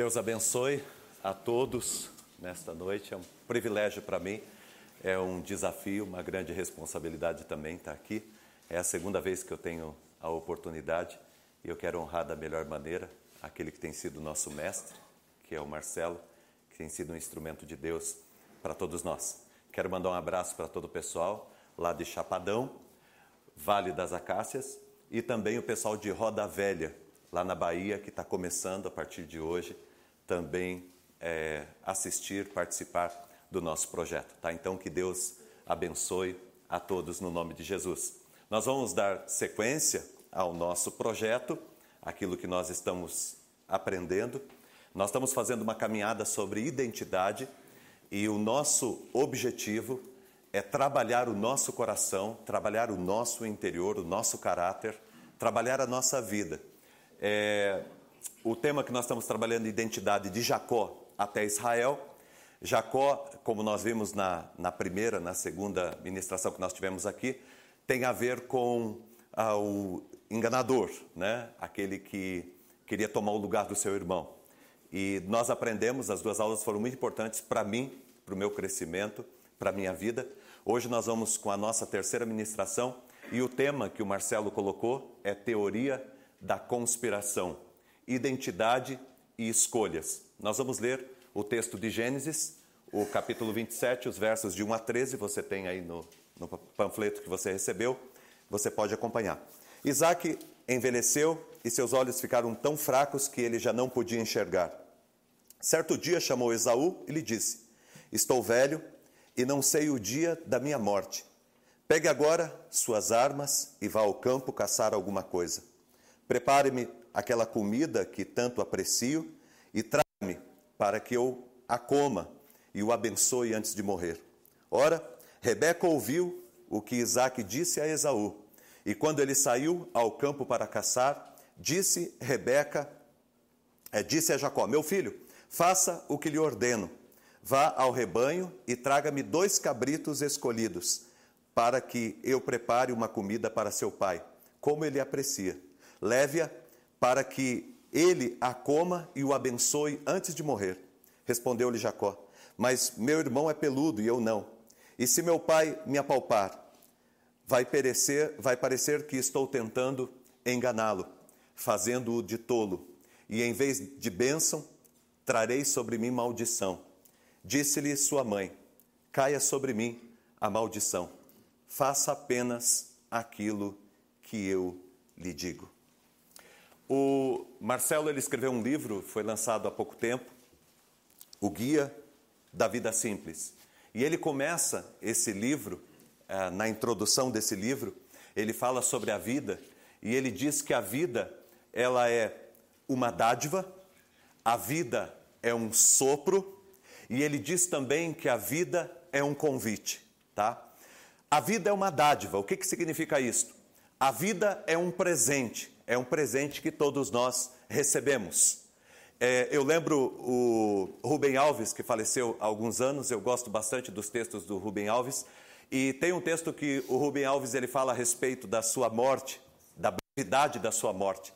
Deus abençoe a todos nesta noite. É um privilégio para mim, é um desafio, uma grande responsabilidade também estar aqui. É a segunda vez que eu tenho a oportunidade e eu quero honrar da melhor maneira aquele que tem sido nosso mestre, que é o Marcelo, que tem sido um instrumento de Deus para todos nós. Quero mandar um abraço para todo o pessoal lá de Chapadão, Vale das Acácias e também o pessoal de Roda Velha, lá na Bahia, que está começando a partir de hoje também é, assistir, participar do nosso projeto. Tá? Então, que Deus abençoe a todos no nome de Jesus. Nós vamos dar sequência ao nosso projeto, aquilo que nós estamos aprendendo. Nós estamos fazendo uma caminhada sobre identidade e o nosso objetivo é trabalhar o nosso coração, trabalhar o nosso interior, o nosso caráter, trabalhar a nossa vida. É, o tema que nós estamos trabalhando, identidade de Jacó até Israel. Jacó, como nós vimos na, na primeira, na segunda ministração que nós tivemos aqui, tem a ver com ah, o enganador, né? aquele que queria tomar o lugar do seu irmão. E nós aprendemos, as duas aulas foram muito importantes para mim, para o meu crescimento, para a minha vida. Hoje nós vamos com a nossa terceira ministração e o tema que o Marcelo colocou é teoria da conspiração, identidade e escolhas. Nós vamos ler o texto de Gênesis, o capítulo 27, os versos de 1 a 13, você tem aí no, no panfleto que você recebeu, você pode acompanhar. Isaac envelheceu e seus olhos ficaram tão fracos que ele já não podia enxergar. Certo dia chamou Esaú e lhe disse: Estou velho e não sei o dia da minha morte. Pegue agora suas armas e vá ao campo caçar alguma coisa. Prepare-me aquela comida que tanto aprecio e traga-me para que eu a coma e o abençoe antes de morrer. Ora, Rebeca ouviu o que Isaac disse a Esaú, e quando ele saiu ao campo para caçar, disse Rebeca, é, disse a Jacó: Meu filho, faça o que lhe ordeno Vá ao rebanho e traga-me dois cabritos escolhidos, para que eu prepare uma comida para seu pai, como ele aprecia. Leve-a para que ele a coma e o abençoe antes de morrer. Respondeu-lhe Jacó: Mas meu irmão é peludo e eu não. E se meu pai me apalpar, vai perecer, vai parecer que estou tentando enganá-lo, fazendo-o de tolo. E em vez de bênção, trarei sobre mim maldição. Disse-lhe sua mãe: Caia sobre mim a maldição. Faça apenas aquilo que eu lhe digo. O Marcelo ele escreveu um livro, foi lançado há pouco tempo, O Guia da Vida Simples. E ele começa esse livro, eh, na introdução desse livro, ele fala sobre a vida e ele diz que a vida ela é uma dádiva, a vida é um sopro e ele diz também que a vida é um convite, tá? A vida é uma dádiva. O que, que significa isso? A vida é um presente, é um presente que todos nós recebemos. É, eu lembro o Rubem Alves, que faleceu há alguns anos, eu gosto bastante dos textos do Rubem Alves, e tem um texto que o Rubem Alves ele fala a respeito da sua morte, da brevidade da sua morte.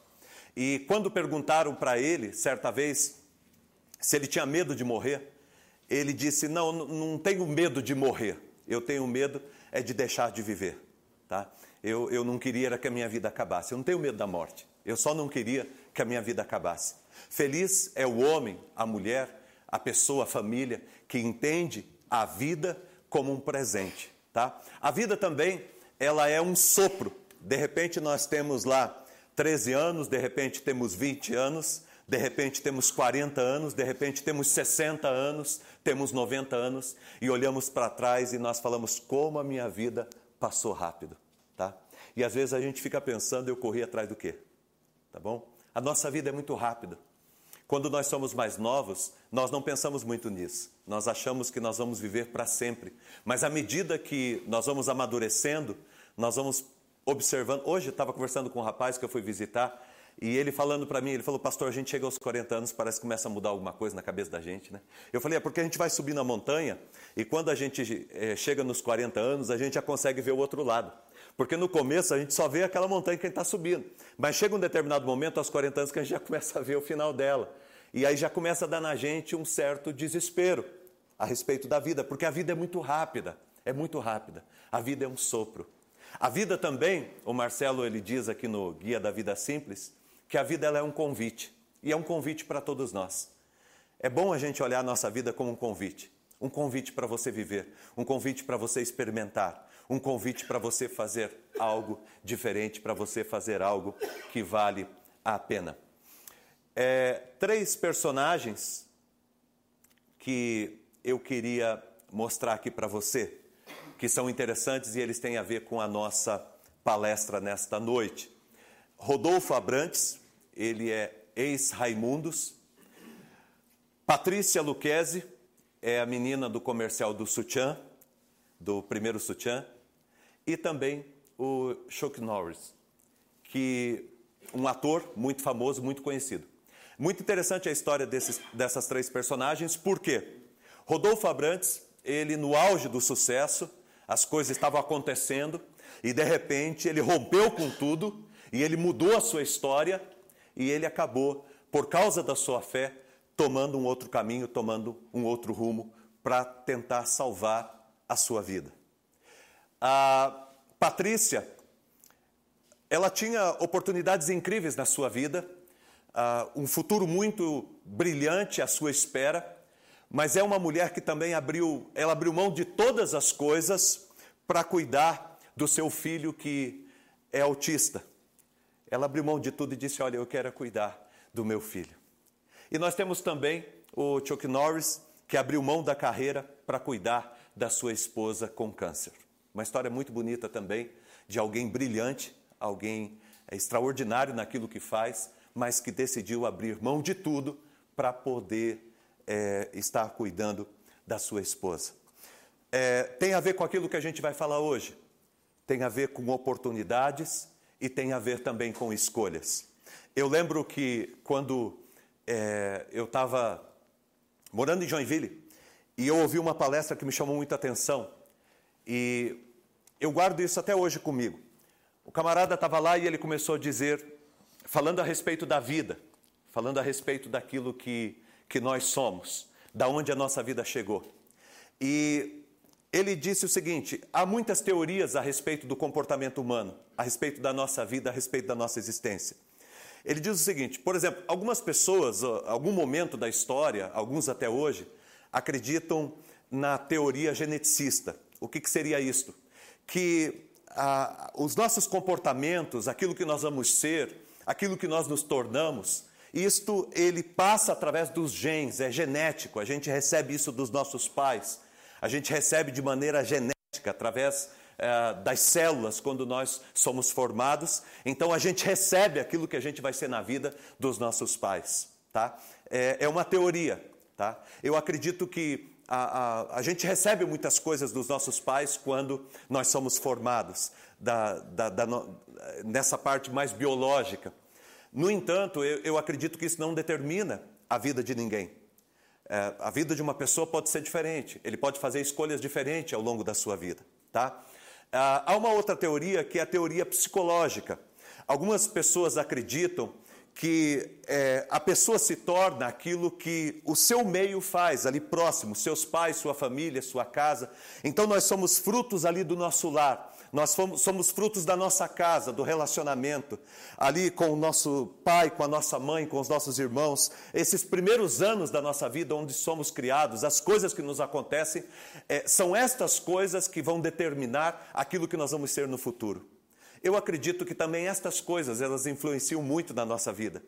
E quando perguntaram para ele, certa vez, se ele tinha medo de morrer, ele disse: Não, não tenho medo de morrer, eu tenho medo é de deixar de viver. Tá? Eu, eu não queria que a minha vida acabasse, eu não tenho medo da morte, eu só não queria que a minha vida acabasse. Feliz é o homem, a mulher, a pessoa, a família que entende a vida como um presente. Tá? A vida também ela é um sopro. De repente nós temos lá 13 anos, de repente temos 20 anos, de repente temos 40 anos, de repente temos 60 anos, temos 90 anos e olhamos para trás e nós falamos como a minha vida passou rápido? E às vezes a gente fica pensando, eu corri atrás do quê? Tá bom? A nossa vida é muito rápida. Quando nós somos mais novos, nós não pensamos muito nisso. Nós achamos que nós vamos viver para sempre. Mas à medida que nós vamos amadurecendo, nós vamos observando. Hoje estava conversando com um rapaz que eu fui visitar e ele falando para mim, ele falou, pastor, a gente chega aos 40 anos, parece que começa a mudar alguma coisa na cabeça da gente, né? Eu falei, é porque a gente vai subir na montanha e quando a gente é, chega nos 40 anos, a gente já consegue ver o outro lado. Porque no começo a gente só vê aquela montanha que a gente está subindo. Mas chega um determinado momento, aos 40 anos, que a gente já começa a ver o final dela. E aí já começa a dar na gente um certo desespero a respeito da vida, porque a vida é muito rápida, é muito rápida. A vida é um sopro. A vida também, o Marcelo ele diz aqui no Guia da Vida Simples, que a vida ela é um convite, e é um convite para todos nós. É bom a gente olhar a nossa vida como um convite, um convite para você viver, um convite para você experimentar, um convite para você fazer algo diferente, para você fazer algo que vale a pena. É, três personagens que eu queria mostrar aqui para você, que são interessantes e eles têm a ver com a nossa palestra nesta noite. Rodolfo Abrantes, ele é ex-Raimundos. Patrícia Luquezzi é a menina do comercial do sutiã, do primeiro sutiã. E também o Chuck Norris, que um ator muito famoso, muito conhecido. Muito interessante a história desses, dessas três personagens, porque Rodolfo Abrantes, ele no auge do sucesso, as coisas estavam acontecendo e de repente ele rompeu com tudo e ele mudou a sua história e ele acabou, por causa da sua fé, tomando um outro caminho, tomando um outro rumo para tentar salvar a sua vida. A Patrícia, ela tinha oportunidades incríveis na sua vida, um futuro muito brilhante à sua espera, mas é uma mulher que também abriu, ela abriu mão de todas as coisas para cuidar do seu filho que é autista. Ela abriu mão de tudo e disse: Olha, eu quero cuidar do meu filho. E nós temos também o Chuck Norris, que abriu mão da carreira para cuidar da sua esposa com câncer. Uma história muito bonita também de alguém brilhante, alguém extraordinário naquilo que faz, mas que decidiu abrir mão de tudo para poder é, estar cuidando da sua esposa. É, tem a ver com aquilo que a gente vai falar hoje. Tem a ver com oportunidades e tem a ver também com escolhas. Eu lembro que quando é, eu estava morando em Joinville e eu ouvi uma palestra que me chamou muita atenção e eu guardo isso até hoje comigo. O camarada estava lá e ele começou a dizer, falando a respeito da vida, falando a respeito daquilo que que nós somos, da onde a nossa vida chegou. E ele disse o seguinte: há muitas teorias a respeito do comportamento humano, a respeito da nossa vida, a respeito da nossa existência. Ele diz o seguinte: por exemplo, algumas pessoas, algum momento da história, alguns até hoje, acreditam na teoria geneticista. O que, que seria isto? Que ah, os nossos comportamentos, aquilo que nós vamos ser, aquilo que nós nos tornamos, isto ele passa através dos genes, é genético, a gente recebe isso dos nossos pais, a gente recebe de maneira genética, através é, das células, quando nós somos formados. Então a gente recebe aquilo que a gente vai ser na vida dos nossos pais. Tá? É, é uma teoria. Tá? Eu acredito que a, a, a, gente recebe muitas coisas dos nossos pais quando nós somos formados, da, da, da, nessa parte mais biológica. No entanto, eu, eu acredito que isso não determina a vida de ninguém. É, a vida de uma pessoa pode ser diferente, ele pode fazer escolhas diferentes ao longo da sua vida. Tá? Ah, há uma outra teoria que é a teoria psicológica. Algumas pessoas acreditam que é, a pessoa se torna aquilo que o seu meio faz, ali próximo, seus pais, sua família, sua casa. Então nós somos frutos ali do nosso lar. Nós fomos, somos frutos da nossa casa, do relacionamento, ali com o nosso pai, com a nossa mãe, com os nossos irmãos. Esses primeiros anos da nossa vida, onde somos criados, as coisas que nos acontecem, é, são estas coisas que vão determinar aquilo que nós vamos ser no futuro. Eu acredito que também estas coisas, elas influenciam muito na nossa vida.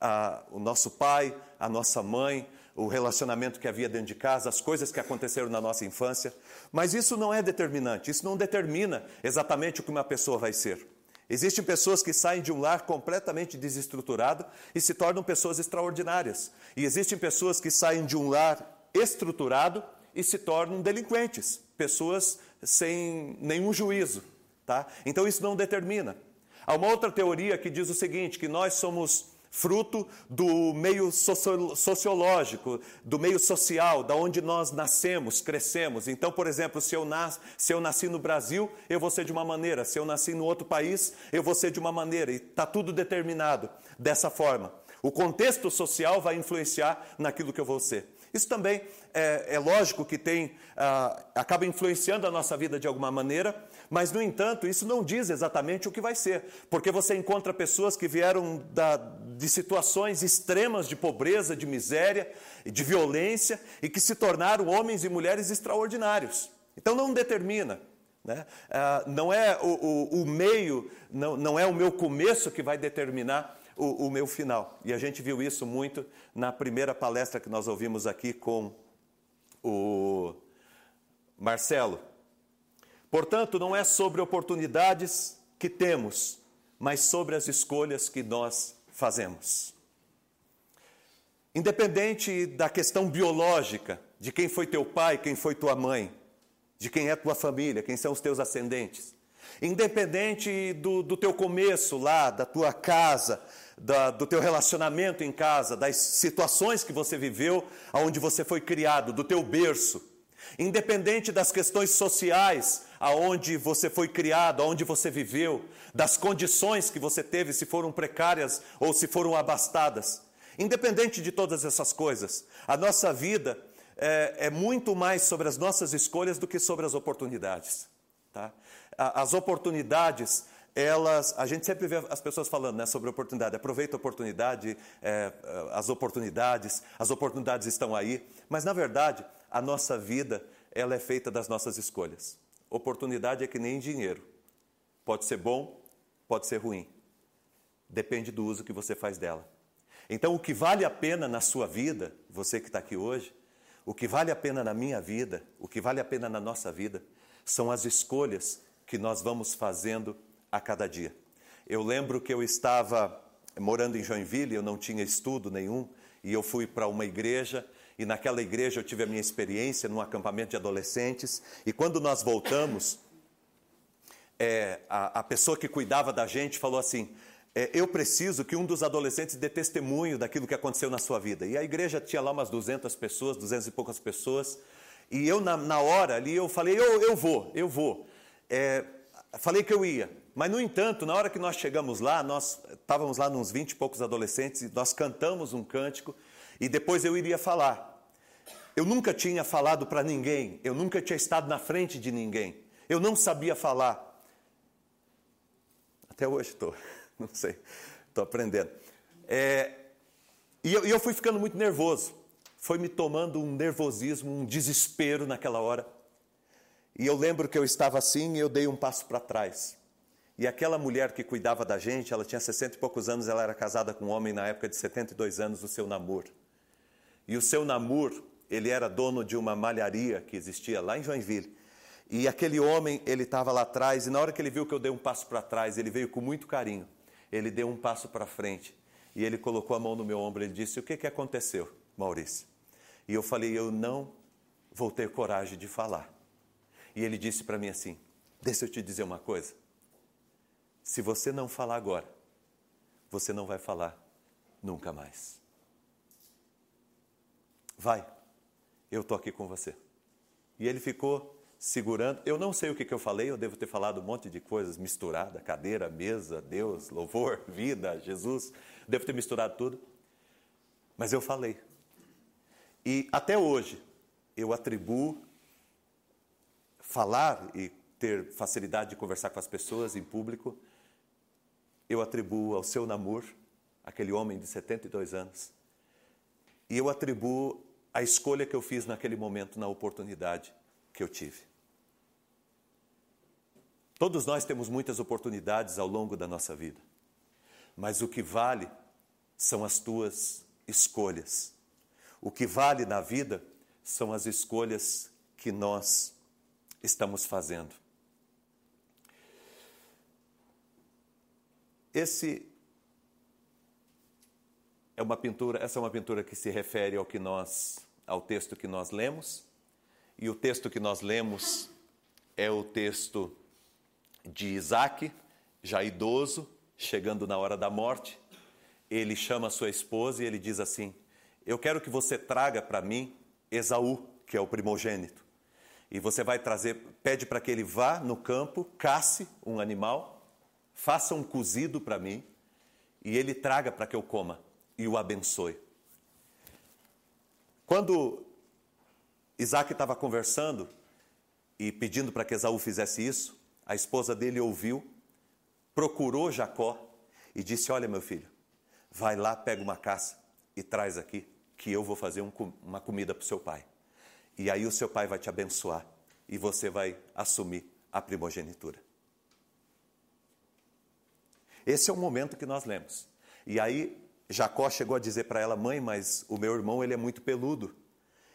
Ah, o nosso pai, a nossa mãe, o relacionamento que havia dentro de casa, as coisas que aconteceram na nossa infância. Mas isso não é determinante, isso não determina exatamente o que uma pessoa vai ser. Existem pessoas que saem de um lar completamente desestruturado e se tornam pessoas extraordinárias. E existem pessoas que saem de um lar estruturado e se tornam delinquentes, pessoas sem nenhum juízo. Tá? Então isso não determina. Há uma outra teoria que diz o seguinte: que nós somos fruto do meio sociológico, do meio social, da onde nós nascemos, crescemos. Então, por exemplo, se eu, nas, se eu nasci no Brasil, eu vou ser de uma maneira, se eu nasci no outro país, eu vou ser de uma maneira, e está tudo determinado dessa forma. O contexto social vai influenciar naquilo que eu vou ser. Isso também é, é lógico que tem, ah, acaba influenciando a nossa vida de alguma maneira, mas, no entanto, isso não diz exatamente o que vai ser, porque você encontra pessoas que vieram da, de situações extremas de pobreza, de miséria, de violência e que se tornaram homens e mulheres extraordinários. Então, não determina. Né? Ah, não é o, o, o meio, não, não é o meu começo que vai determinar o, o, meu final. E a gente viu isso muito na primeira palestra que nós ouvimos aqui com o Marcelo. Portanto, não é sobre oportunidades que temos, mas sobre as escolhas que nós fazemos. Independente da questão biológica, de quem foi teu pai, quem foi tua mãe, de quem é tua família, quem são os teus ascendentes. Independente do, do teu começo lá, da tua casa, da, do teu relacionamento em casa, das situações que você viveu, aonde você foi criado, do teu berço. Independente das questões sociais, aonde você foi criado, aonde você viveu, das condições que você teve, se foram precárias ou se foram abastadas. Independente de todas essas coisas, a nossa vida é, é muito mais sobre as nossas escolhas do que sobre as oportunidades. Tá? As oportunidades, elas, a gente sempre vê as pessoas falando né, sobre oportunidade, aproveita a oportunidade, é, as oportunidades, as oportunidades estão aí, mas na verdade a nossa vida ela é feita das nossas escolhas. Oportunidade é que nem dinheiro. Pode ser bom, pode ser ruim. Depende do uso que você faz dela. Então, o que vale a pena na sua vida, você que está aqui hoje, o que vale a pena na minha vida, o que vale a pena na nossa vida, são as escolhas que nós vamos fazendo a cada dia. Eu lembro que eu estava morando em Joinville, eu não tinha estudo nenhum, e eu fui para uma igreja e naquela igreja eu tive a minha experiência num acampamento de adolescentes. E quando nós voltamos, é, a, a, pessoa que cuidava da gente falou assim: é, Eu preciso que um dos adolescentes dê testemunho daquilo que aconteceu na sua vida. E a igreja tinha lá umas 200 pessoas, 200 e poucas pessoas. E eu, na, na hora ali, eu falei: Eu, eu vou, eu vou. É, falei que eu ia. Mas, no entanto, na hora que nós chegamos lá, nós estávamos lá uns 20 e poucos adolescentes, nós cantamos um cântico e depois eu iria falar. Eu nunca tinha falado para ninguém, eu nunca tinha estado na frente de ninguém, eu não sabia falar. Até hoje estou, não sei, estou aprendendo. É, e, eu, eu fui ficando muito nervoso, foi me tomando um nervosismo, um desespero naquela hora. E eu lembro que eu estava assim e eu dei um passo para trás. E aquela mulher que cuidava da gente, ela tinha 60 e poucos anos, ela era casada com um homem na época de 72 anos, o seu namoro. E o seu Namur, ele era dono de uma malharia que existia lá em Joinville. E aquele homem, ele estava lá atrás, e na hora que ele viu que eu dei um passo para trás, ele veio com muito carinho. Ele deu um passo para frente e ele colocou a mão no meu ombro. Ele disse: O que, que aconteceu, Maurício? E eu falei: Eu não vou ter coragem de falar. E ele disse para mim assim: Deixa eu te dizer uma coisa. Se você não falar agora, você não vai falar nunca mais. Vai, eu estou aqui com você. E ele ficou segurando. Eu não sei o que, que eu falei, eu devo ter falado um monte de coisas misturada, cadeira, mesa, Deus, louvor, vida, Jesus. Devo ter misturado tudo. Mas eu falei. E até hoje eu atribuo falar e ter facilidade de conversar com as pessoas em público, eu atribuo ao seu namoro, aquele homem de 72 anos, e eu atribuo a escolha que eu fiz naquele momento, na oportunidade que eu tive. Todos nós temos muitas oportunidades ao longo da nossa vida, mas o que vale são as tuas escolhas. O que vale na vida são as escolhas que nós estamos fazendo. Esse é uma pintura, essa é uma pintura que se refere ao que nós, ao texto que nós lemos. E o texto que nós lemos é o texto de Isaac, já idoso, chegando na hora da morte. Ele chama sua esposa e ele diz assim: Eu quero que você traga para mim Esaú, que é o primogênito. E você vai trazer, pede para que ele vá no campo, casse um animal, faça um cozido para mim e ele traga para que eu coma e o abençoe. Quando Isaac estava conversando e pedindo para que Esaú fizesse isso, a esposa dele ouviu, procurou Jacó e disse: Olha, meu filho, vai lá, pega uma caça e traz aqui, que eu vou fazer um, uma comida para o seu pai. E aí o seu pai vai te abençoar e você vai assumir a primogenitura. Esse é o momento que nós lemos. E aí Jacó chegou a dizer para ela: "Mãe, mas o meu irmão ele é muito peludo.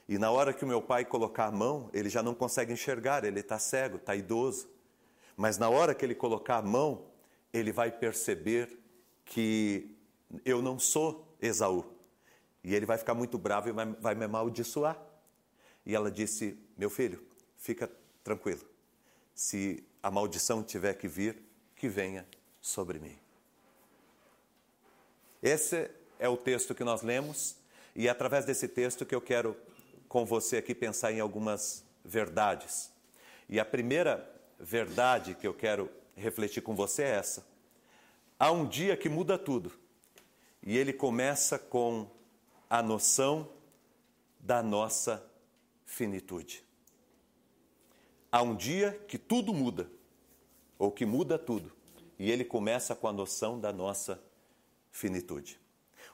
E na hora que o meu pai colocar a mão, ele já não consegue enxergar, ele está cego, está idoso. Mas na hora que ele colocar a mão, ele vai perceber que eu não sou Esaú. E ele vai ficar muito bravo e vai, vai me amaldiçoar. E ela disse: Meu filho, fica tranquilo. Se a maldição tiver que vir, que venha sobre mim. Esse é o texto que nós lemos, e é através desse texto que eu quero com você aqui pensar em algumas verdades. E a primeira verdade que eu quero refletir com você é essa. Há um dia que muda tudo, e ele começa com a noção da nossa finitude. Há um dia que tudo muda, ou que muda tudo, e ele começa com a noção da nossa finitude.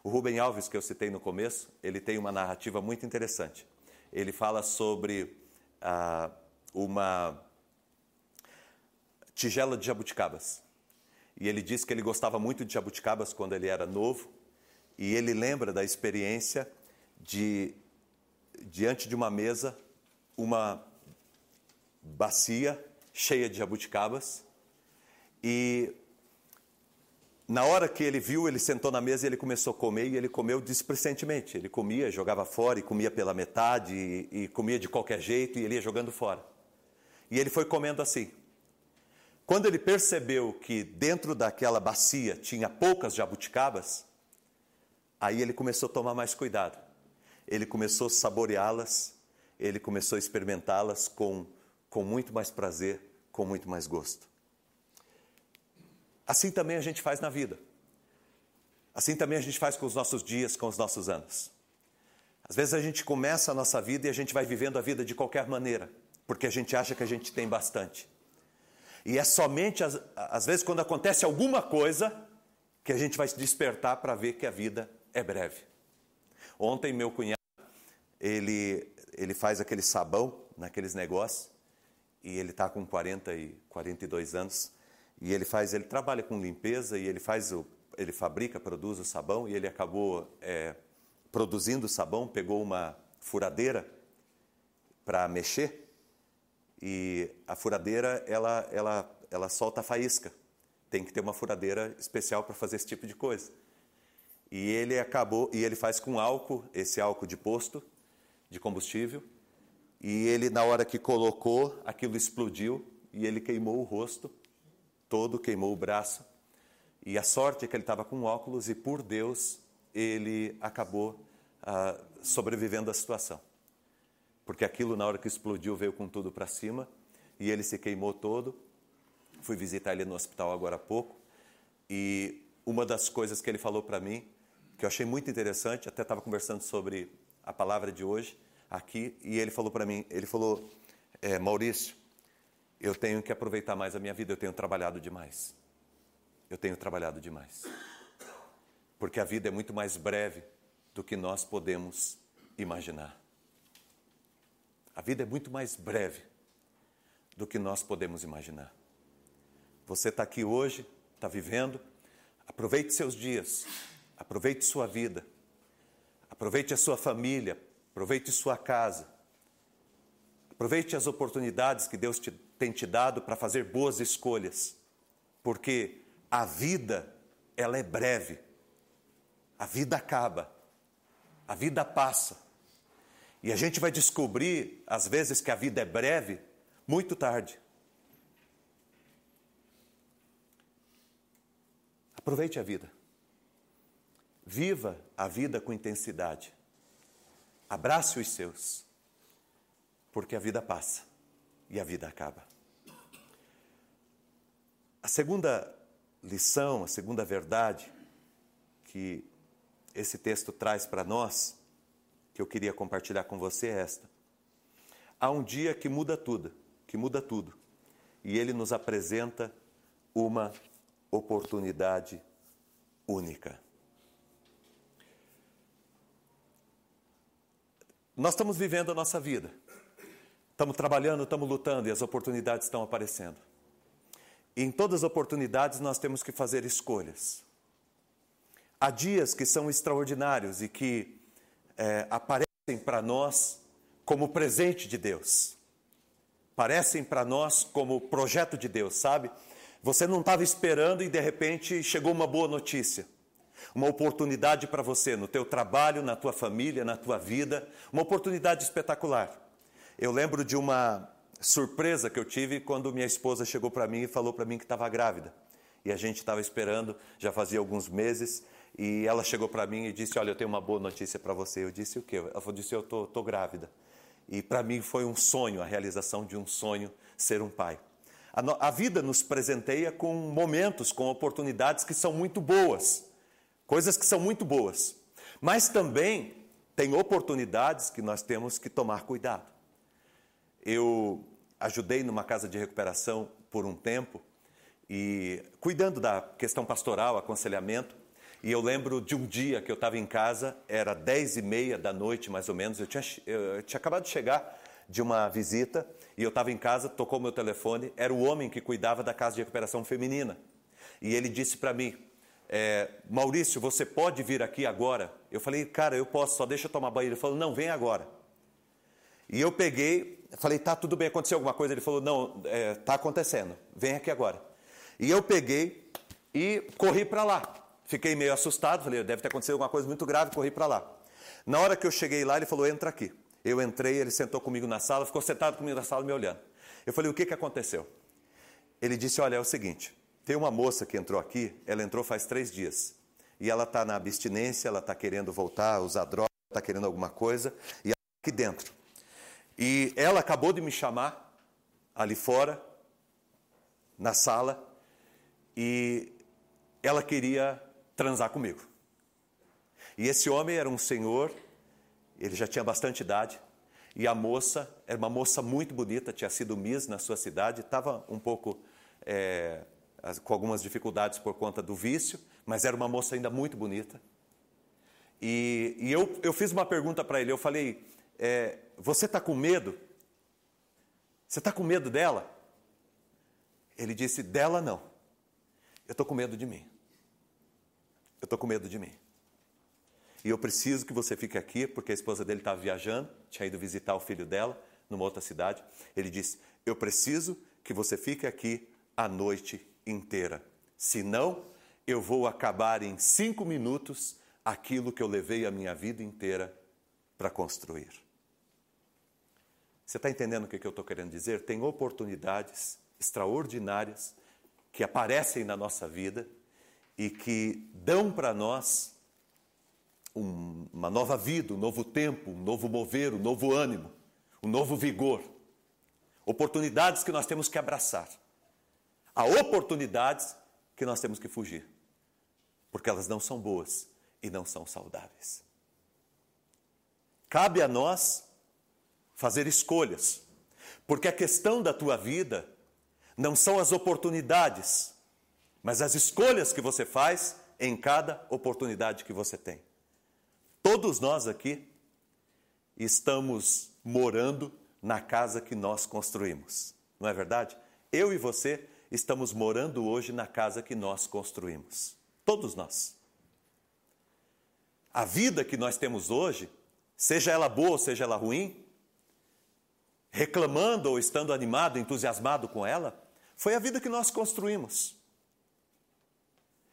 O Rubem Alves, que eu citei no começo, ele tem uma narrativa muito interessante. Ele fala sobre ah, uma tigela de jabuticabas. E ele diz que ele gostava muito de jabuticabas quando ele era novo, e ele lembra da experiência de diante de uma mesa, uma bacia cheia de jabuticabas. E na hora que ele viu, ele sentou na mesa e ele começou a comer e ele comeu displicentemente. Ele comia, jogava fora e comia pela metade e, e comia de qualquer jeito e ele ia jogando fora. E ele foi comendo assim. Quando ele percebeu que dentro daquela bacia tinha poucas jabuticabas, aí ele começou a tomar mais cuidado ele começou a saboreá-las, ele começou a experimentá-las com, com muito mais prazer, com muito mais gosto. Assim também a gente faz na vida. Assim também a gente faz com os nossos dias, com os nossos anos. Às vezes a gente começa a nossa vida e a gente vai vivendo a vida de qualquer maneira, porque a gente acha que a gente tem bastante. E é somente, às, às vezes, quando acontece alguma coisa, que a gente vai se despertar para ver que a vida é breve. Ontem, meu cunhado, ele, ele faz aquele sabão naqueles negócios, e ele está com 40 e 42 anos, e ele faz, ele trabalha com limpeza, e ele faz o, ele fabrica, produz o sabão, e ele acabou é, produzindo o sabão, pegou uma furadeira para mexer, e a furadeira, ela, ela, ela solta faísca. Tem que ter uma furadeira especial para fazer esse tipo de coisa. E ele acabou, e ele faz com álcool, esse álcool de posto, de combustível, e ele, na hora que colocou, aquilo explodiu e ele queimou o rosto todo, queimou o braço. E a sorte é que ele estava com óculos e, por Deus, ele acabou ah, sobrevivendo à situação. Porque aquilo, na hora que explodiu, veio com tudo para cima e ele se queimou todo. Fui visitar ele no hospital agora há pouco e uma das coisas que ele falou para mim que eu achei muito interessante, até estava conversando sobre a palavra de hoje aqui, e ele falou para mim, ele falou, é, Maurício, eu tenho que aproveitar mais a minha vida, eu tenho trabalhado demais. Eu tenho trabalhado demais. Porque a vida é muito mais breve do que nós podemos imaginar. A vida é muito mais breve do que nós podemos imaginar. Você está aqui hoje, está vivendo, aproveite seus dias, Aproveite sua vida. Aproveite a sua família. Aproveite sua casa. Aproveite as oportunidades que Deus te, tem te dado para fazer boas escolhas. Porque a vida, ela é breve. A vida acaba. A vida passa. E a gente vai descobrir, às vezes, que a vida é breve muito tarde. Aproveite a vida. Viva a vida com intensidade. Abrace os seus, porque a vida passa e a vida acaba. A segunda lição, a segunda verdade que esse texto traz para nós, que eu queria compartilhar com você, é esta. Há um dia que muda tudo, que muda tudo. E ele nos apresenta uma oportunidade única. Nós estamos vivendo a nossa vida. Estamos trabalhando, estamos lutando e as oportunidades estão aparecendo. E em todas as oportunidades nós temos que fazer escolhas. Há dias que são extraordinários e que é, aparecem para nós como presente de Deus. Parecem para nós como projeto de Deus, sabe? Você não estava esperando e de repente chegou uma boa notícia. Uma oportunidade para você no teu trabalho, na tua família, na tua vida, uma oportunidade espetacular. Eu lembro de uma surpresa que eu tive quando minha esposa chegou para mim e falou para mim que estava grávida. E a gente estava esperando, já fazia alguns meses, e ela chegou para mim e disse: Olha, eu tenho uma boa notícia para você. Eu disse: O quê? Ela disse, Eu tô, tô grávida. E para mim foi um sonho, a realização de um sonho, ser um pai. A, no, a vida nos presenteia com momentos, com oportunidades que são muito boas, coisas que são muito boas. Mas também tem oportunidades que nós temos que tomar cuidado. Eu ajudei numa casa de recuperação por um tempo e cuidando da questão pastoral, aconselhamento. E eu lembro de um dia que eu estava em casa, era dez e meia da noite, mais ou menos. Eu tinha, eu tinha acabado de chegar de uma visita e eu estava em casa, tocou meu telefone. Era o homem que cuidava da casa de recuperação feminina. E ele disse para mim: é, Maurício, você pode vir aqui agora? Eu falei, cara, eu posso, só deixa eu tomar banho. Ele falou, não, vem agora. E eu peguei, falei, tá, tudo bem, aconteceu alguma coisa? Ele falou, não, é, tá acontecendo, vem aqui agora. E eu peguei e corri para lá. Fiquei meio assustado, falei, deve ter acontecido alguma coisa muito grave, corri para lá. Na hora que eu cheguei lá, ele falou, entra aqui. Eu entrei, ele sentou comigo na sala, ficou sentado comigo na sala me olhando. Eu falei, o que, que aconteceu? Ele disse, olha, é o seguinte, tem uma moça que entrou aqui, ela entrou faz três dias. E ela está na abstinência, ela está querendo voltar usar droga, está querendo alguma coisa, e ela está aqui dentro. E ela acabou de me chamar ali fora, na sala, e ela queria transar comigo. E esse homem era um senhor, ele já tinha bastante idade, e a moça era uma moça muito bonita, tinha sido Miss na sua cidade, estava um pouco é, com algumas dificuldades por conta do vício, mas era uma moça ainda muito bonita. E, e eu, eu fiz uma pergunta para ele, eu falei, é, você está com medo? Você está com medo dela? Ele disse: Dela não. Eu estou com medo de mim. Eu estou com medo de mim. E eu preciso que você fique aqui, porque a esposa dele estava viajando, tinha ido visitar o filho dela numa outra cidade. Ele disse: Eu preciso que você fique aqui a noite inteira. Senão, eu vou acabar em cinco minutos aquilo que eu levei a minha vida inteira para construir. Você está entendendo o que eu estou querendo dizer? Tem oportunidades extraordinárias que aparecem na nossa vida e que dão para nós um, uma nova vida, um novo tempo, um novo mover, um novo ânimo, um novo vigor. Oportunidades que nós temos que abraçar. Há oportunidades que nós temos que fugir, porque elas não são boas e não são saudáveis. Cabe a nós fazer escolhas, porque a questão da tua vida não são as oportunidades, mas as escolhas que você faz em cada oportunidade que você tem. Todos nós aqui estamos morando na casa que nós construímos, não é verdade? Eu e você estamos morando hoje na casa que nós construímos. Todos nós. A vida que nós temos hoje seja ela boa ou seja ela ruim, reclamando ou estando animado, entusiasmado com ela, foi a vida que nós construímos.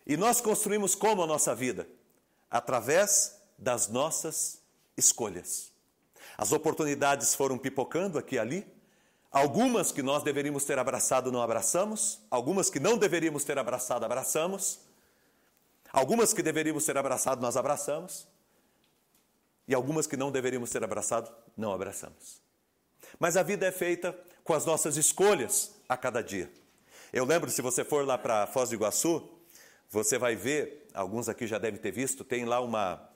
E nós construímos como a nossa vida? Através das nossas escolhas. As oportunidades foram pipocando aqui e ali, algumas que nós deveríamos ter abraçado, não abraçamos, algumas que não deveríamos ter abraçado, abraçamos, algumas que deveríamos ter abraçado, nós abraçamos, e algumas que não deveríamos ter abraçado, não abraçamos. Mas a vida é feita com as nossas escolhas a cada dia. Eu lembro, se você for lá para Foz do Iguaçu, você vai ver, alguns aqui já devem ter visto, tem lá uma,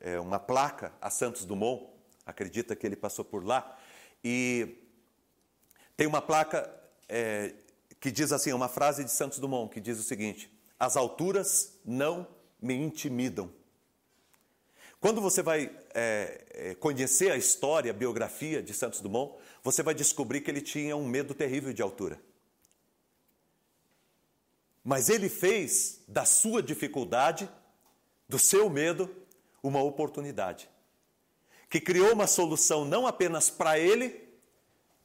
é, uma placa a Santos Dumont, acredita que ele passou por lá, e tem uma placa é, que diz assim, uma frase de Santos Dumont, que diz o seguinte: As alturas não me intimidam. Quando você vai é, é, conhecer a história, a biografia de Santos Dumont, você vai descobrir que ele tinha um medo terrível de altura. Mas ele fez da sua dificuldade, do seu medo, uma oportunidade. Que criou uma solução não apenas para ele,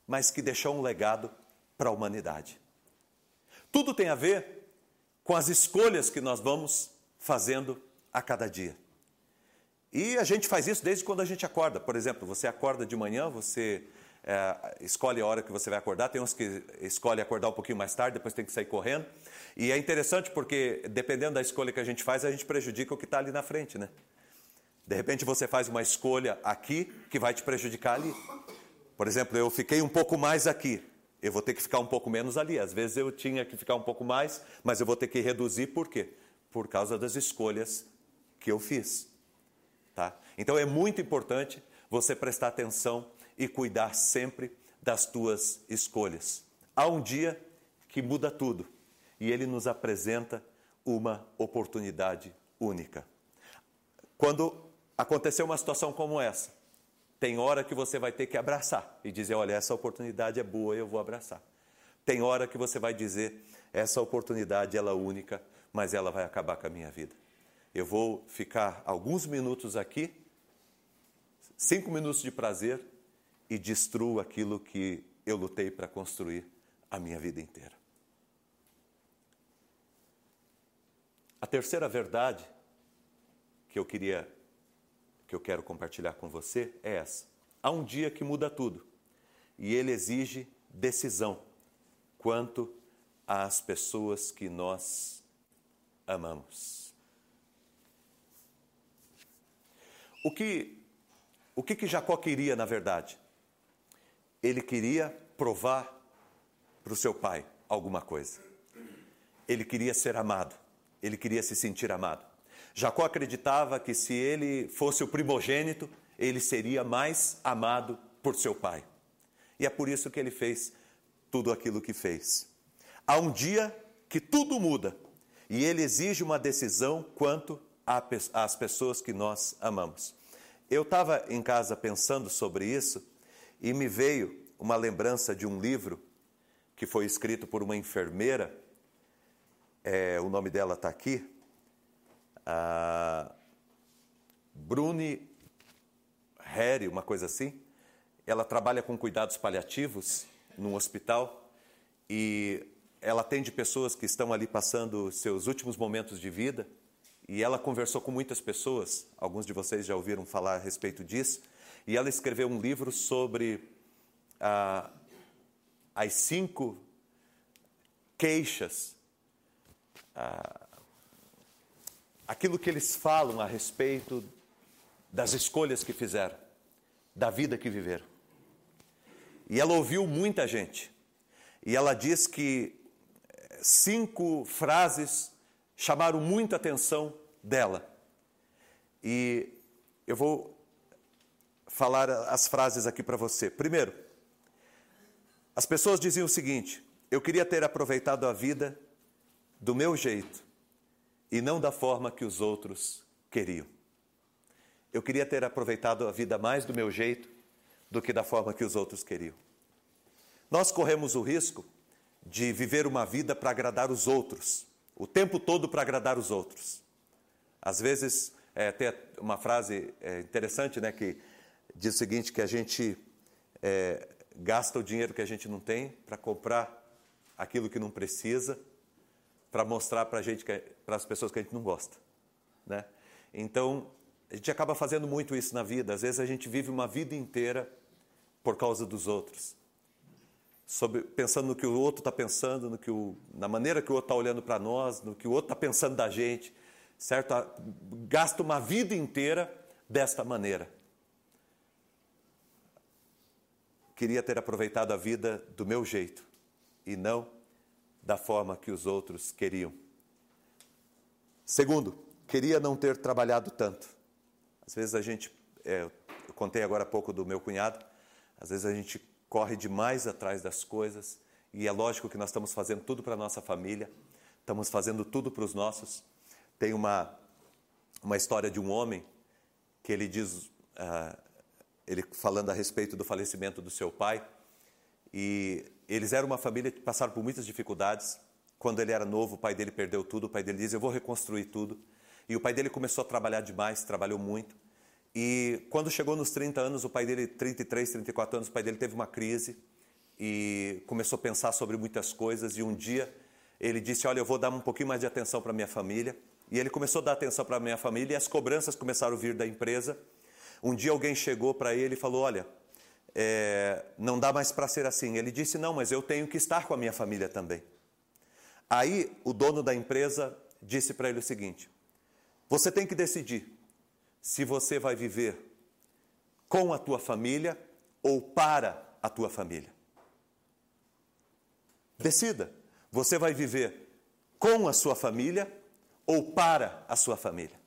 mas que deixou um legado para a humanidade. Tudo tem a ver com as escolhas que nós vamos fazendo a cada dia. E a gente faz isso desde quando a gente acorda. Por exemplo, você acorda de manhã, você é, escolhe a hora que você vai acordar. Tem uns que escolhem acordar um pouquinho mais tarde, depois tem que sair correndo. E é interessante porque, dependendo da escolha que a gente faz, a gente prejudica o que está ali na frente, né? De repente você faz uma escolha aqui que vai te prejudicar ali. Por exemplo, eu fiquei um pouco mais aqui, eu vou ter que ficar um pouco menos ali. Às vezes eu tinha que ficar um pouco mais, mas eu vou ter que reduzir, por quê? Por causa das escolhas que eu fiz. Tá? Então é muito importante você prestar atenção e cuidar sempre das tuas escolhas. Há um dia que muda tudo e ele nos apresenta uma oportunidade única. Quando acontecer uma situação como essa, tem hora que você vai ter que abraçar e dizer: olha, essa oportunidade é boa, eu vou abraçar. Tem hora que você vai dizer: essa oportunidade ela é única, mas ela vai acabar com a minha vida. Eu vou ficar alguns minutos aqui, cinco minutos de prazer, e destruo aquilo que eu lutei para construir a minha vida inteira. A terceira verdade que eu queria que eu quero compartilhar com você é essa. Há um dia que muda tudo e ele exige decisão quanto às pessoas que nós amamos. O que, o que, que Jacó queria, na verdade? Ele queria provar para o seu pai alguma coisa. Ele queria ser amado. Ele queria se sentir amado. Jacó acreditava que se ele fosse o primogênito, ele seria mais amado por seu pai. E é por isso que ele fez tudo aquilo que fez. Há um dia que tudo muda e ele exige uma decisão quanto às pessoas que nós amamos. Eu estava em casa pensando sobre isso e me veio uma lembrança de um livro que foi escrito por uma enfermeira, é, o nome dela está aqui, a Bruni Harry, uma coisa assim. Ela trabalha com cuidados paliativos num hospital e ela atende pessoas que estão ali passando seus últimos momentos de vida e ela conversou com muitas pessoas, alguns de vocês já ouviram falar a respeito disso, e ela escreveu um livro sobre ah, as cinco queixas, ah, aquilo que eles falam a respeito das escolhas que fizeram, da vida que viveram. E ela ouviu muita gente, e ela diz que cinco frases chamaram muita atenção dela. E eu vou falar as frases aqui para você. Primeiro, as pessoas diziam o seguinte: eu queria ter aproveitado a vida do meu jeito e não da forma que os outros queriam. Eu queria ter aproveitado a vida mais do meu jeito do que da forma que os outros queriam. Nós corremos o risco de viver uma vida para agradar os outros, o tempo todo para agradar os outros. Às vezes, é, tem uma frase é, interessante, né, que diz o seguinte, que a gente é, gasta o dinheiro que a gente não tem para comprar aquilo que não precisa, para mostrar para gente, para as pessoas que a gente não gosta, né? Então, a gente acaba fazendo muito isso na vida. Às vezes a gente vive uma vida inteira por causa dos outros sobre, pensando no que o outro está pensando, no que o, na maneira que o outro está olhando para nós, no que o outro está pensando da gente, certo? Gasta uma vida inteira desta maneira. Queria ter aproveitado a vida do meu jeito e não da forma que os outros queriam. Segundo, queria não ter trabalhado tanto. Às vezes a gente, é, eu contei agora há pouco do meu cunhado, às vezes a gente corre demais atrás das coisas e é lógico que nós estamos fazendo tudo para nossa família, estamos fazendo tudo para os nossos. Tem uma, uma história de um homem que ele diz, uh, ele falando a respeito do falecimento do seu pai, e eles eram uma família que passaram por muitas dificuldades. Quando ele era novo, o pai dele perdeu tudo, o pai dele diz: Eu vou reconstruir tudo. E o pai dele começou a trabalhar demais, trabalhou muito. E quando chegou nos 30 anos, o pai dele, 33, 34 anos, o pai dele teve uma crise e começou a pensar sobre muitas coisas. E um dia ele disse: Olha, eu vou dar um pouquinho mais de atenção para minha família. E ele começou a dar atenção para minha família e as cobranças começaram a vir da empresa. Um dia alguém chegou para ele e falou: Olha, é, não dá mais para ser assim. Ele disse: Não, mas eu tenho que estar com a minha família também. Aí o dono da empresa disse para ele o seguinte: Você tem que decidir se você vai viver com a tua família ou para a tua família. Decida. Você vai viver com a sua família ou para a sua família?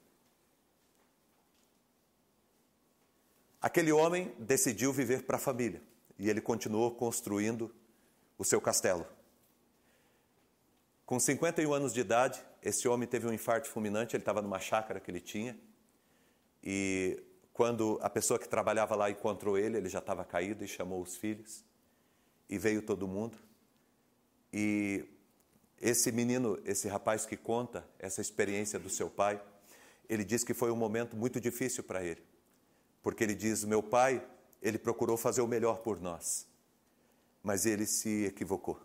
Aquele homem decidiu viver para a família e ele continuou construindo o seu castelo. Com 51 anos de idade, esse homem teve um infarto fulminante, ele estava numa chácara que ele tinha. E quando a pessoa que trabalhava lá encontrou ele, ele já estava caído e chamou os filhos. E veio todo mundo. E esse menino, esse rapaz que conta essa experiência do seu pai, ele diz que foi um momento muito difícil para ele porque ele diz: Meu pai, ele procurou fazer o melhor por nós, mas ele se equivocou.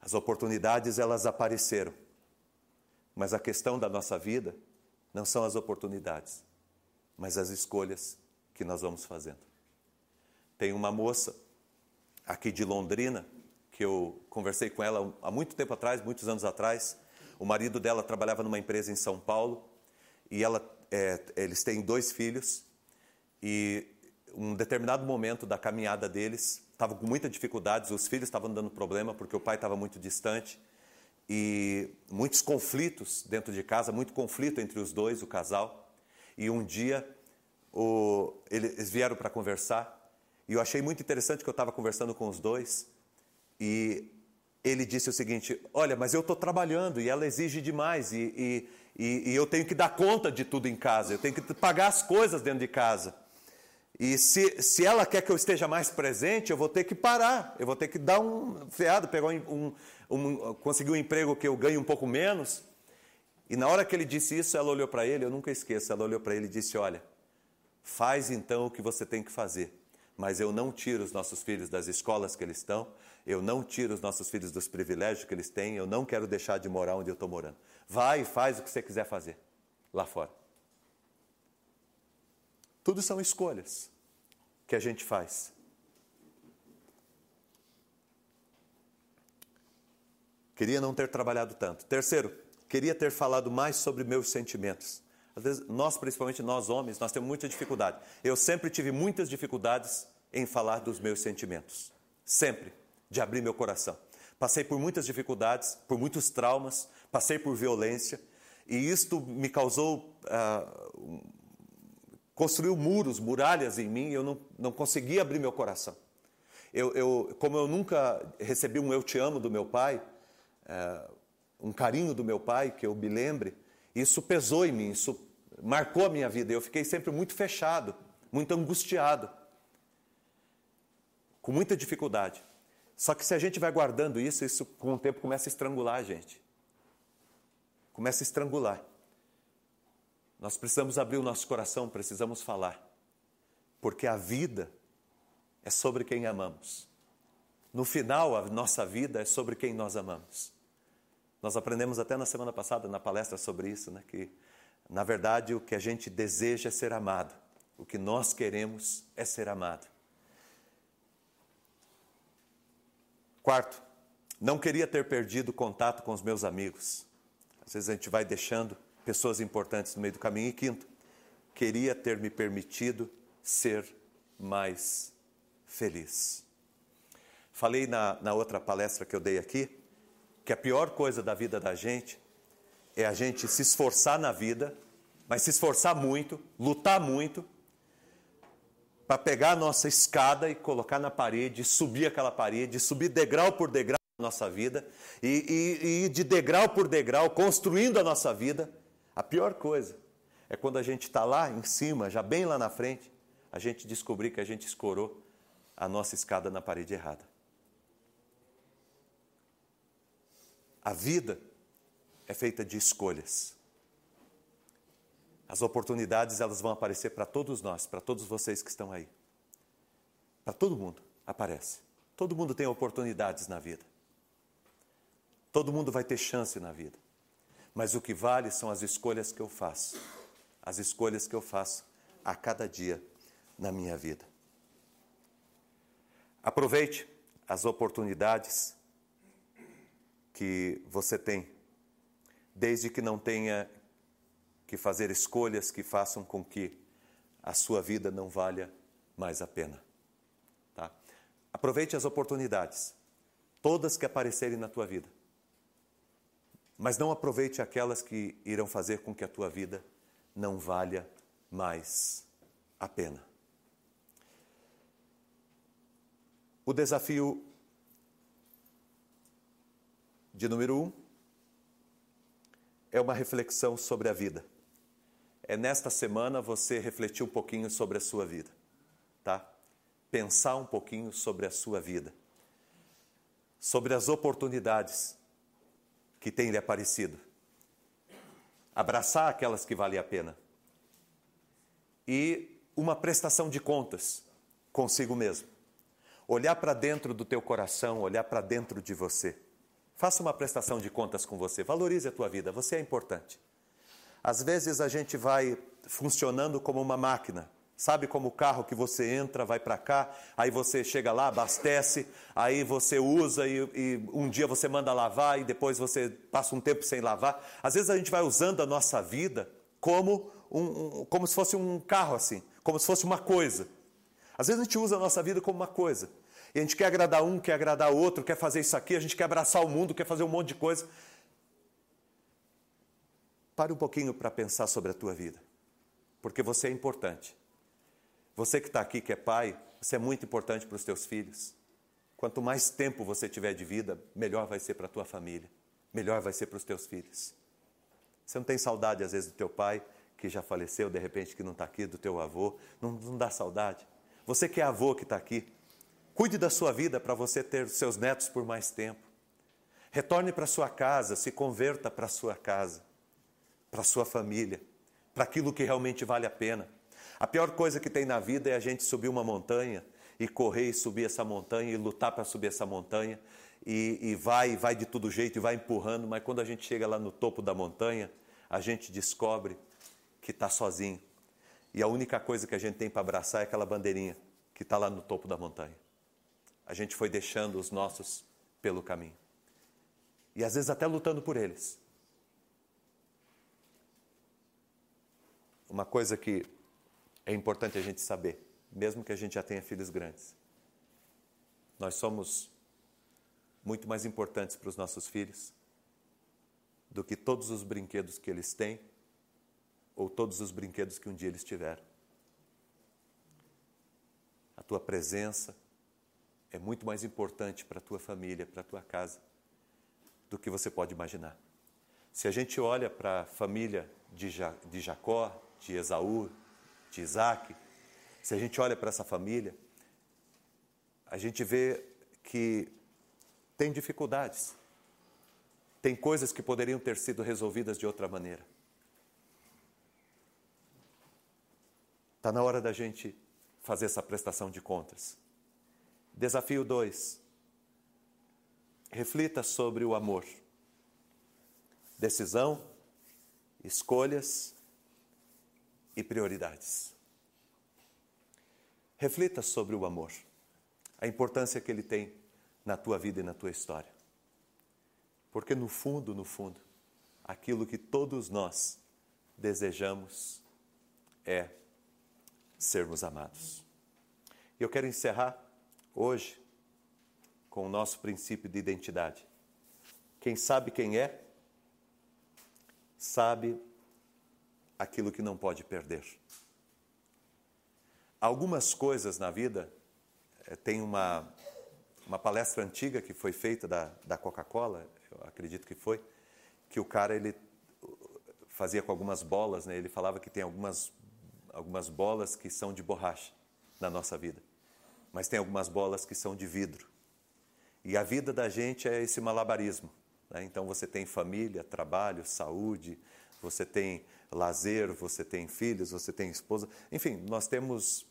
As oportunidades elas apareceram, mas a questão da nossa vida não são as oportunidades, mas as escolhas que nós vamos fazendo. Tem uma moça aqui de Londrina que eu conversei com ela há muito tempo atrás, muitos anos atrás. O marido dela trabalhava numa empresa em São Paulo e ela é, eles têm dois filhos e um determinado momento da caminhada deles estavam com muita dificuldades, os filhos estavam dando problema porque o pai estava muito distante e muitos conflitos dentro de casa, muito conflito entre os dois, o casal. E um dia o, eles vieram para conversar e eu achei muito interessante que eu estava conversando com os dois e ele disse o seguinte: Olha, mas eu estou trabalhando e ela exige demais e, e, e, eu tenho que dar conta de tudo em casa, eu tenho que pagar as coisas dentro de casa. E se, se ela quer que eu esteja mais presente, eu vou ter que parar, eu vou ter que dar um feado, pegar um, um, um, conseguir um emprego que eu ganhe um pouco menos. E na hora que ele disse isso, ela olhou para ele, eu nunca esqueço, ela olhou para ele e disse: Olha, faz então o que você tem que fazer, mas eu não tiro os nossos filhos das escolas que eles estão, eu não tiro os nossos filhos dos privilégios que eles têm, eu não quero deixar de morar onde eu estou morando. Vai e faz o que você quiser fazer lá fora. Tudo são escolhas que a gente faz. Queria não ter trabalhado tanto. Terceiro, queria ter falado mais sobre meus sentimentos. Às vezes, nós, principalmente nós homens, nós temos muita dificuldade. Eu sempre tive muitas dificuldades em falar dos meus sentimentos. Sempre. De abrir meu coração. Passei por muitas dificuldades, por muitos traumas, passei por violência, e isto me causou. Uh, construiu muros, muralhas em mim, e eu não, não conseguia abrir meu coração. Eu, eu, como eu nunca recebi um eu te amo do meu pai, uh, um carinho do meu pai, que eu me lembre, isso pesou em mim, isso marcou a minha vida. Eu fiquei sempre muito fechado, muito angustiado, com muita dificuldade. Só que se a gente vai guardando isso, isso com o tempo começa a estrangular a gente. Começa a estrangular. Nós precisamos abrir o nosso coração, precisamos falar. Porque a vida é sobre quem amamos. No final, a nossa vida é sobre quem nós amamos. Nós aprendemos até na semana passada, na palestra sobre isso, né, que, na verdade, o que a gente deseja é ser amado. O que nós queremos é ser amado. Quarto, não queria ter perdido contato com os meus amigos. Às vezes a gente vai deixando pessoas importantes no meio do caminho. E quinto, queria ter me permitido ser mais feliz. Falei na, na outra palestra que eu dei aqui que a pior coisa da vida da gente é a gente se esforçar na vida mas se esforçar muito, lutar muito, para pegar a nossa escada e colocar na parede, subir aquela parede, subir degrau por degrau na nossa vida, e, e, e de degrau por degrau, construindo a nossa vida. A pior coisa é quando a gente está lá em cima, já bem lá na frente, a gente descobrir que a gente escorou a nossa escada na parede errada. A vida é feita de escolhas. As oportunidades elas vão aparecer para todos nós, para todos vocês que estão aí. Para todo mundo aparece. Todo mundo tem oportunidades na vida. Todo mundo vai ter chance na vida. Mas o que vale são as escolhas que eu faço. As escolhas que eu faço a cada dia na minha vida. Aproveite as oportunidades que você tem, desde que não tenha que fazer escolhas que façam com que a sua vida não valha mais a pena. Tá? Aproveite as oportunidades, todas que aparecerem na tua vida. Mas não aproveite aquelas que irão fazer com que a tua vida não valha mais a pena. O desafio de número um é uma reflexão sobre a vida é nesta semana você refletir um pouquinho sobre a sua vida, tá? Pensar um pouquinho sobre a sua vida, sobre as oportunidades que têm lhe aparecido, abraçar aquelas que valem a pena e uma prestação de contas consigo mesmo. Olhar para dentro do teu coração, olhar para dentro de você. Faça uma prestação de contas com você, valorize a tua vida, você é importante. Às vezes a gente vai funcionando como uma máquina. Sabe como o carro que você entra, vai para cá, aí você chega lá, abastece, aí você usa e, e, um dia você manda lavar e depois você passa um tempo sem lavar. Às vezes a gente vai usando a nossa vida como, um, um, como se fosse um carro assim, como se fosse uma coisa. Às vezes a gente usa a nossa vida como uma coisa. E a gente quer agradar um, quer agradar outro, quer fazer isso aqui, a gente quer abraçar o mundo, quer fazer um monte de coisa. Pare um pouquinho para pensar sobre a tua vida, porque você é importante. Você que está aqui, que é pai, você é muito importante para os teus filhos. Quanto mais tempo você tiver de vida, melhor vai ser para a tua família, melhor vai ser para os teus filhos. Você não tem saudade, às vezes, do teu pai, que já faleceu, de repente, que não está aqui, do teu avô, não, não dá saudade. Você que é avô que está aqui, cuide da sua vida para você ter seus netos por mais tempo. Retorne para sua casa, se converta para sua casa para sua família, para aquilo que realmente vale a pena. A pior coisa que tem na vida é a gente subir uma montanha e correr e subir essa montanha e lutar para subir essa montanha e, e vai, vai de todo jeito e vai empurrando, mas quando a gente chega lá no topo da montanha, a gente descobre que está sozinho. E a única coisa que a gente tem para abraçar é aquela bandeirinha que está lá no topo da montanha. A gente foi deixando os nossos pelo caminho. E às vezes até lutando por eles. uma coisa que é importante a gente saber, mesmo que a gente já tenha filhos grandes. Nós somos muito mais importantes para os nossos filhos do que todos os brinquedos que eles têm ou todos os brinquedos que um dia eles tiveram. A tua presença é muito mais importante para a tua família, para a tua casa, do que você pode imaginar. Se a gente olha para a família de, Jacó, de Esaú, de Isaac, se a gente olha para essa família, a gente vê que tem dificuldades, tem coisas que poderiam ter sido resolvidas de outra maneira. Está na hora da gente fazer essa prestação de contas. Desafio 2. Reflita sobre o amor. Decisão, escolhas e prioridades. Reflita sobre o amor, a importância que ele tem na tua vida e na tua história. Porque no fundo, no fundo, aquilo que todos nós desejamos é sermos amados. E eu quero encerrar hoje com o nosso princípio de identidade. Quem sabe quem é, sabe aquilo que não pode perder. Algumas coisas na vida, eh, tem uma, uma palestra antiga que foi feita da, da Coca-Cola, eu acredito que foi, que o cara ele fazia com algumas bolas, né? ele falava que tem algumas, algumas bolas que são de borracha na nossa vida, mas tem algumas bolas que são de vidro. E a vida da gente é esse malabarismo. Né? Então você tem família, trabalho, saúde, você tem lazer, você tem filhos, você tem esposa. Enfim, nós temos,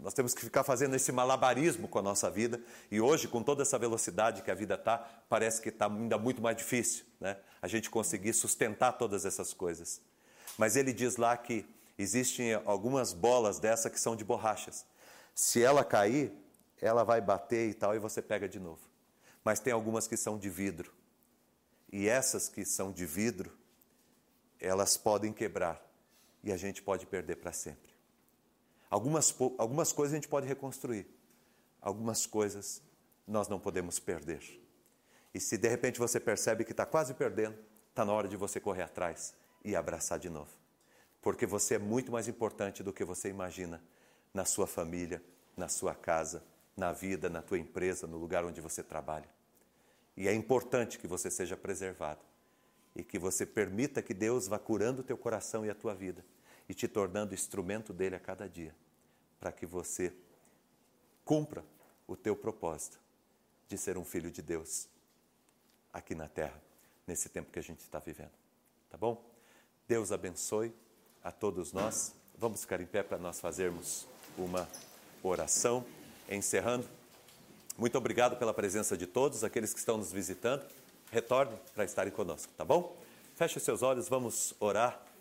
nós temos que ficar fazendo esse malabarismo com a nossa vida. E hoje, com toda essa velocidade que a vida está, parece que está ainda muito mais difícil né? a gente conseguir sustentar todas essas coisas. Mas ele diz lá que existem algumas bolas dessa que são de borrachas. Se ela cair, ela vai bater e tal, e você pega de novo. Mas tem algumas que são de vidro. E essas que são de vidro, elas podem quebrar e a gente pode perder para sempre. Algumas, algumas coisas a gente pode reconstruir, algumas coisas nós não podemos perder. E se de repente você percebe que está quase perdendo, está na hora de você correr atrás e abraçar de novo. Porque você é muito mais importante do que você imagina na sua família, na sua casa, na vida, na tua empresa, no lugar onde você trabalha. E é importante que você seja preservado e que você permita que Deus vá curando o teu coração e a tua vida e te tornando instrumento dele a cada dia, para que você cumpra o teu propósito de ser um filho de Deus aqui na terra, nesse tempo que a gente está vivendo. Tá bom? Deus abençoe a todos nós. Vamos ficar em pé para nós fazermos uma oração, encerrando. Muito obrigado pela presença de todos, aqueles que estão nos visitando. Retorne para estarem conosco, tá bom? Feche seus olhos, vamos orar